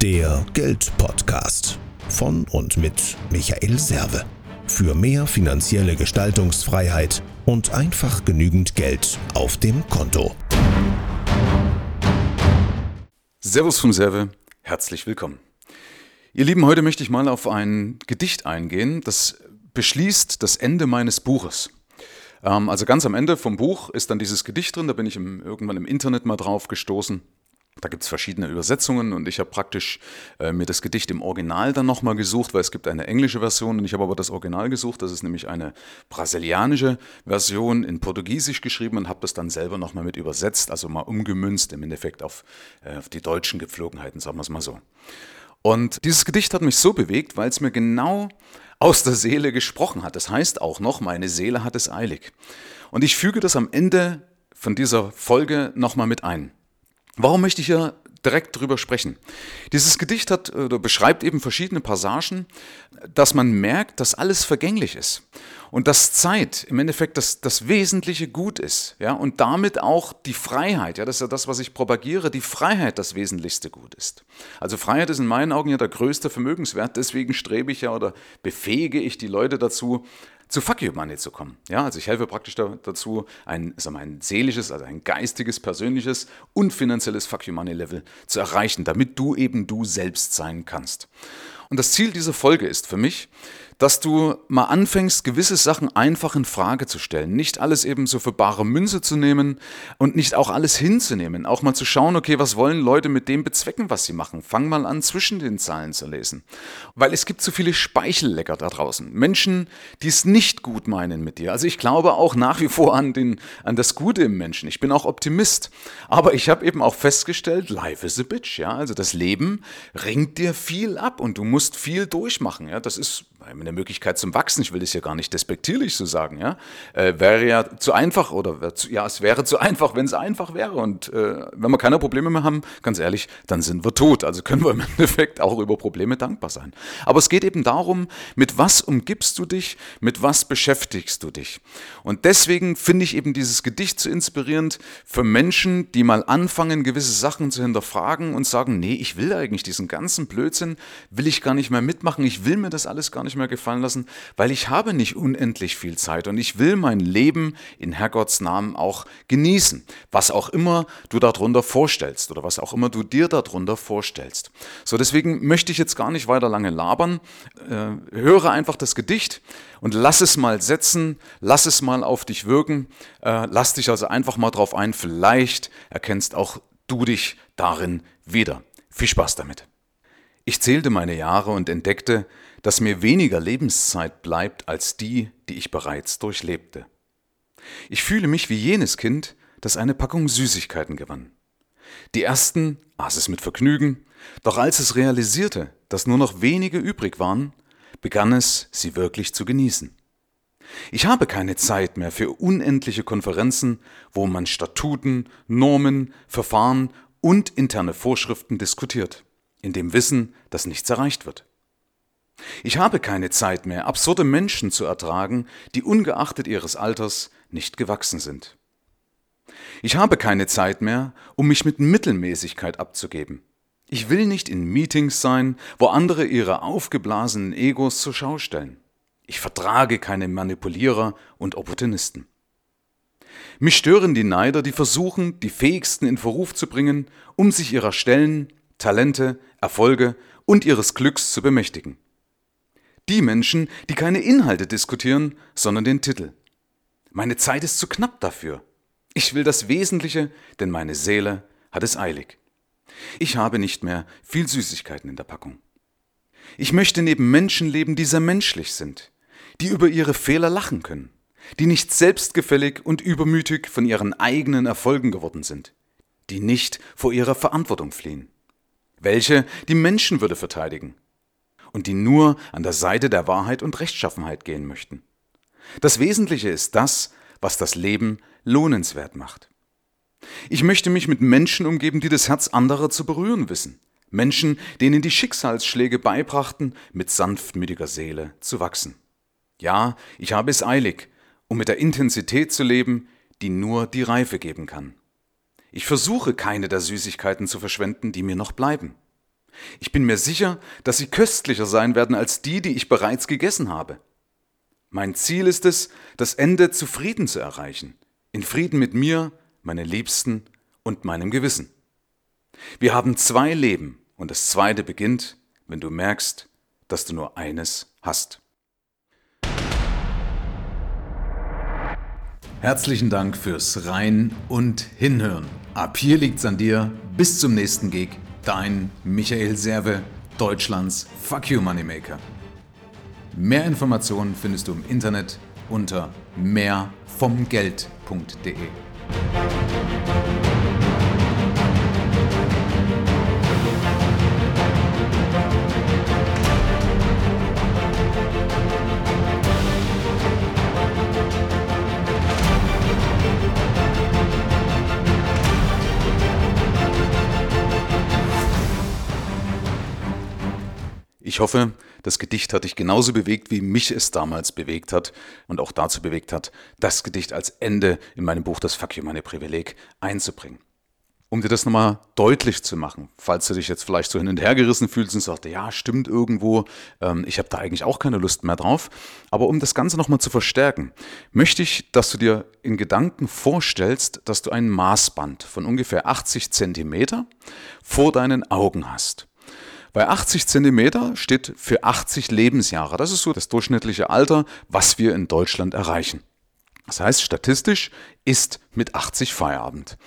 Der Geldpodcast von und mit Michael Serve. Für mehr finanzielle Gestaltungsfreiheit und einfach genügend Geld auf dem Konto. Servus vom Serve, herzlich willkommen. Ihr Lieben, heute möchte ich mal auf ein Gedicht eingehen, das beschließt das Ende meines Buches. Ähm, also ganz am Ende vom Buch ist dann dieses Gedicht drin, da bin ich im, irgendwann im Internet mal drauf gestoßen. Da gibt es verschiedene Übersetzungen und ich habe praktisch äh, mir das Gedicht im Original dann nochmal gesucht, weil es gibt eine englische Version und ich habe aber das Original gesucht. Das ist nämlich eine brasilianische Version in Portugiesisch geschrieben und habe das dann selber nochmal mit übersetzt, also mal umgemünzt im Endeffekt auf, äh, auf die deutschen Gepflogenheiten, sagen wir es mal so. Und dieses Gedicht hat mich so bewegt, weil es mir genau aus der Seele gesprochen hat. Das heißt auch noch, meine Seele hat es eilig. Und ich füge das am Ende von dieser Folge nochmal mit ein. Warum möchte ich hier direkt drüber sprechen? Dieses Gedicht hat oder beschreibt eben verschiedene Passagen, dass man merkt, dass alles vergänglich ist und dass Zeit im Endeffekt das, das wesentliche Gut ist, ja, und damit auch die Freiheit, ja, das ist ja das, was ich propagiere, die Freiheit das wesentlichste Gut ist. Also Freiheit ist in meinen Augen ja der größte Vermögenswert, deswegen strebe ich ja oder befähige ich die Leute dazu, zu Fuck You Money zu kommen. Ja, also ich helfe praktisch dazu, ein, sag mal, ein seelisches, also ein geistiges, persönliches und finanzielles Fuck You Money Level zu erreichen, damit du eben du selbst sein kannst. Und das Ziel dieser Folge ist für mich, dass du mal anfängst, gewisse Sachen einfach in Frage zu stellen. Nicht alles eben so für bare Münze zu nehmen und nicht auch alles hinzunehmen. Auch mal zu schauen, okay, was wollen Leute mit dem bezwecken, was sie machen. Fang mal an, zwischen den Zahlen zu lesen. Weil es gibt so viele Speichellecker da draußen. Menschen, die es nicht gut meinen mit dir. Also ich glaube auch nach wie vor an, den, an das Gute im Menschen. Ich bin auch Optimist. Aber ich habe eben auch festgestellt, life is a bitch. Ja? Also das Leben ringt dir viel ab und du musst viel durchmachen. Ja? Das ist eine Möglichkeit zum Wachsen, ich will das ja gar nicht despektierlich so sagen, ja, äh, wäre ja zu einfach oder zu, ja, es wäre zu einfach, wenn es einfach wäre. Und äh, wenn wir keine Probleme mehr haben, ganz ehrlich, dann sind wir tot. Also können wir im Endeffekt auch über Probleme dankbar sein. Aber es geht eben darum, mit was umgibst du dich, mit was beschäftigst du dich. Und deswegen finde ich eben dieses Gedicht so inspirierend für Menschen, die mal anfangen, gewisse Sachen zu hinterfragen und sagen, nee, ich will eigentlich diesen ganzen Blödsinn, will ich gar nicht mehr mitmachen, ich will mir das alles gar nicht mehr gefallen lassen, weil ich habe nicht unendlich viel Zeit und ich will mein Leben in Herrgotts Namen auch genießen, was auch immer du darunter vorstellst oder was auch immer du dir darunter vorstellst. So, deswegen möchte ich jetzt gar nicht weiter lange labern, äh, höre einfach das Gedicht und lass es mal setzen, lass es mal auf dich wirken, äh, lass dich also einfach mal drauf ein, vielleicht erkennst auch du dich darin wieder. Viel Spaß damit. Ich zählte meine Jahre und entdeckte, dass mir weniger Lebenszeit bleibt als die, die ich bereits durchlebte. Ich fühle mich wie jenes Kind, das eine Packung Süßigkeiten gewann. Die ersten aß es mit Vergnügen, doch als es realisierte, dass nur noch wenige übrig waren, begann es, sie wirklich zu genießen. Ich habe keine Zeit mehr für unendliche Konferenzen, wo man Statuten, Normen, Verfahren und interne Vorschriften diskutiert, in dem Wissen, dass nichts erreicht wird. Ich habe keine Zeit mehr, absurde Menschen zu ertragen, die ungeachtet ihres Alters nicht gewachsen sind. Ich habe keine Zeit mehr, um mich mit Mittelmäßigkeit abzugeben. Ich will nicht in Meetings sein, wo andere ihre aufgeblasenen Egos zur Schau stellen. Ich vertrage keine Manipulierer und Opportunisten. Mich stören die Neider, die versuchen, die Fähigsten in Verruf zu bringen, um sich ihrer Stellen, Talente, Erfolge und ihres Glücks zu bemächtigen. Die Menschen, die keine Inhalte diskutieren, sondern den Titel. Meine Zeit ist zu knapp dafür. Ich will das Wesentliche, denn meine Seele hat es eilig. Ich habe nicht mehr viel Süßigkeiten in der Packung. Ich möchte neben Menschen leben, die sehr menschlich sind, die über ihre Fehler lachen können, die nicht selbstgefällig und übermütig von ihren eigenen Erfolgen geworden sind, die nicht vor ihrer Verantwortung fliehen, welche die Menschenwürde verteidigen, und die nur an der Seite der Wahrheit und Rechtschaffenheit gehen möchten. Das Wesentliche ist das, was das Leben lohnenswert macht. Ich möchte mich mit Menschen umgeben, die das Herz anderer zu berühren wissen. Menschen, denen die Schicksalsschläge beibrachten, mit sanftmütiger Seele zu wachsen. Ja, ich habe es eilig, um mit der Intensität zu leben, die nur die Reife geben kann. Ich versuche keine der Süßigkeiten zu verschwenden, die mir noch bleiben. Ich bin mir sicher, dass sie köstlicher sein werden als die, die ich bereits gegessen habe. Mein Ziel ist es, das Ende zufrieden zu erreichen, in Frieden mit mir, meinen Liebsten und meinem Gewissen. Wir haben zwei Leben und das zweite beginnt, wenn du merkst, dass du nur eines hast. Herzlichen Dank fürs Rein und Hinhören. Ab hier liegt's an dir. Bis zum nächsten Gig. Dein Michael Serve, Deutschlands Fuck You Moneymaker. Mehr Informationen findest du im Internet unter mehrvomgeld.de. Ich hoffe, das Gedicht hat dich genauso bewegt, wie mich es damals bewegt hat und auch dazu bewegt hat, das Gedicht als Ende in meinem Buch Das Fuck You Meine Privileg einzubringen. Um dir das nochmal deutlich zu machen, falls du dich jetzt vielleicht so hin und her gerissen fühlst und sagst, ja, stimmt irgendwo, ähm, ich habe da eigentlich auch keine Lust mehr drauf. Aber um das Ganze nochmal zu verstärken, möchte ich, dass du dir in Gedanken vorstellst, dass du ein Maßband von ungefähr 80 Zentimeter vor deinen Augen hast. Bei 80 Zentimeter steht für 80 Lebensjahre. Das ist so das durchschnittliche Alter, was wir in Deutschland erreichen. Das heißt, statistisch ist mit 80 Feierabend.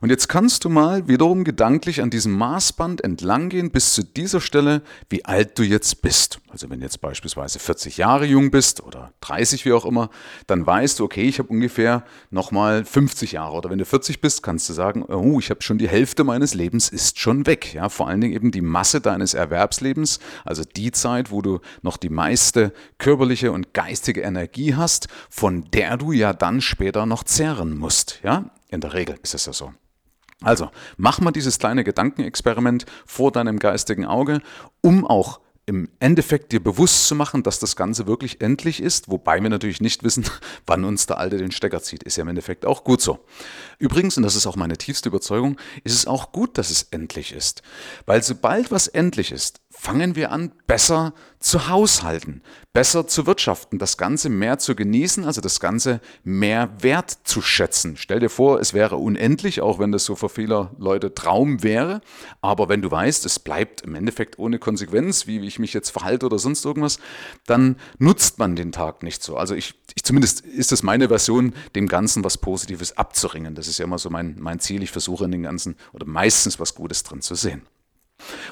Und jetzt kannst du mal wiederum gedanklich an diesem Maßband entlanggehen bis zu dieser Stelle, wie alt du jetzt bist. Also wenn du jetzt beispielsweise 40 Jahre jung bist oder 30, wie auch immer, dann weißt du, okay, ich habe ungefähr nochmal 50 Jahre. Oder wenn du 40 bist, kannst du sagen, oh, ich habe schon die Hälfte meines Lebens ist schon weg. Ja, vor allen Dingen eben die Masse deines Erwerbslebens, also die Zeit, wo du noch die meiste körperliche und geistige Energie hast, von der du ja dann später noch zehren musst. Ja, in der Regel ist es ja so. Also, mach mal dieses kleine Gedankenexperiment vor deinem geistigen Auge, um auch im Endeffekt dir bewusst zu machen, dass das Ganze wirklich endlich ist, wobei wir natürlich nicht wissen, wann uns der Alte den Stecker zieht. Ist ja im Endeffekt auch gut so. Übrigens, und das ist auch meine tiefste Überzeugung, ist es auch gut, dass es endlich ist. Weil sobald was endlich ist, fangen wir an, besser zu haushalten, besser zu wirtschaften, das Ganze mehr zu genießen, also das Ganze mehr wert zu schätzen. Stell dir vor, es wäre unendlich, auch wenn das so für viele Leute Traum wäre. Aber wenn du weißt, es bleibt im Endeffekt ohne Konsequenz, wie ich mich jetzt verhalte oder sonst irgendwas, dann nutzt man den Tag nicht so. Also ich, ich zumindest ist es meine Version, dem Ganzen was Positives abzuringen. Das ist ja immer so mein, mein Ziel. Ich versuche in den Ganzen oder meistens was Gutes drin zu sehen.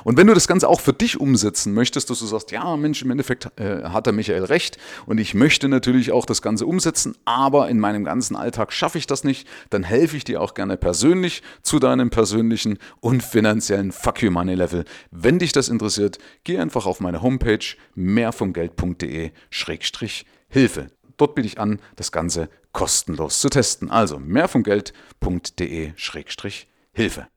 Und wenn du das Ganze auch für dich umsetzen möchtest, dass du sagst, ja Mensch, im Endeffekt äh, hat der Michael recht und ich möchte natürlich auch das Ganze umsetzen, aber in meinem ganzen Alltag schaffe ich das nicht, dann helfe ich dir auch gerne persönlich zu deinem persönlichen und finanziellen Fuck You Money Level. Wenn dich das interessiert, geh einfach auf meine Homepage mehrvomgeld.de-hilfe. Dort biete ich an, das Ganze kostenlos zu testen. Also mehrvomgeld.de-hilfe.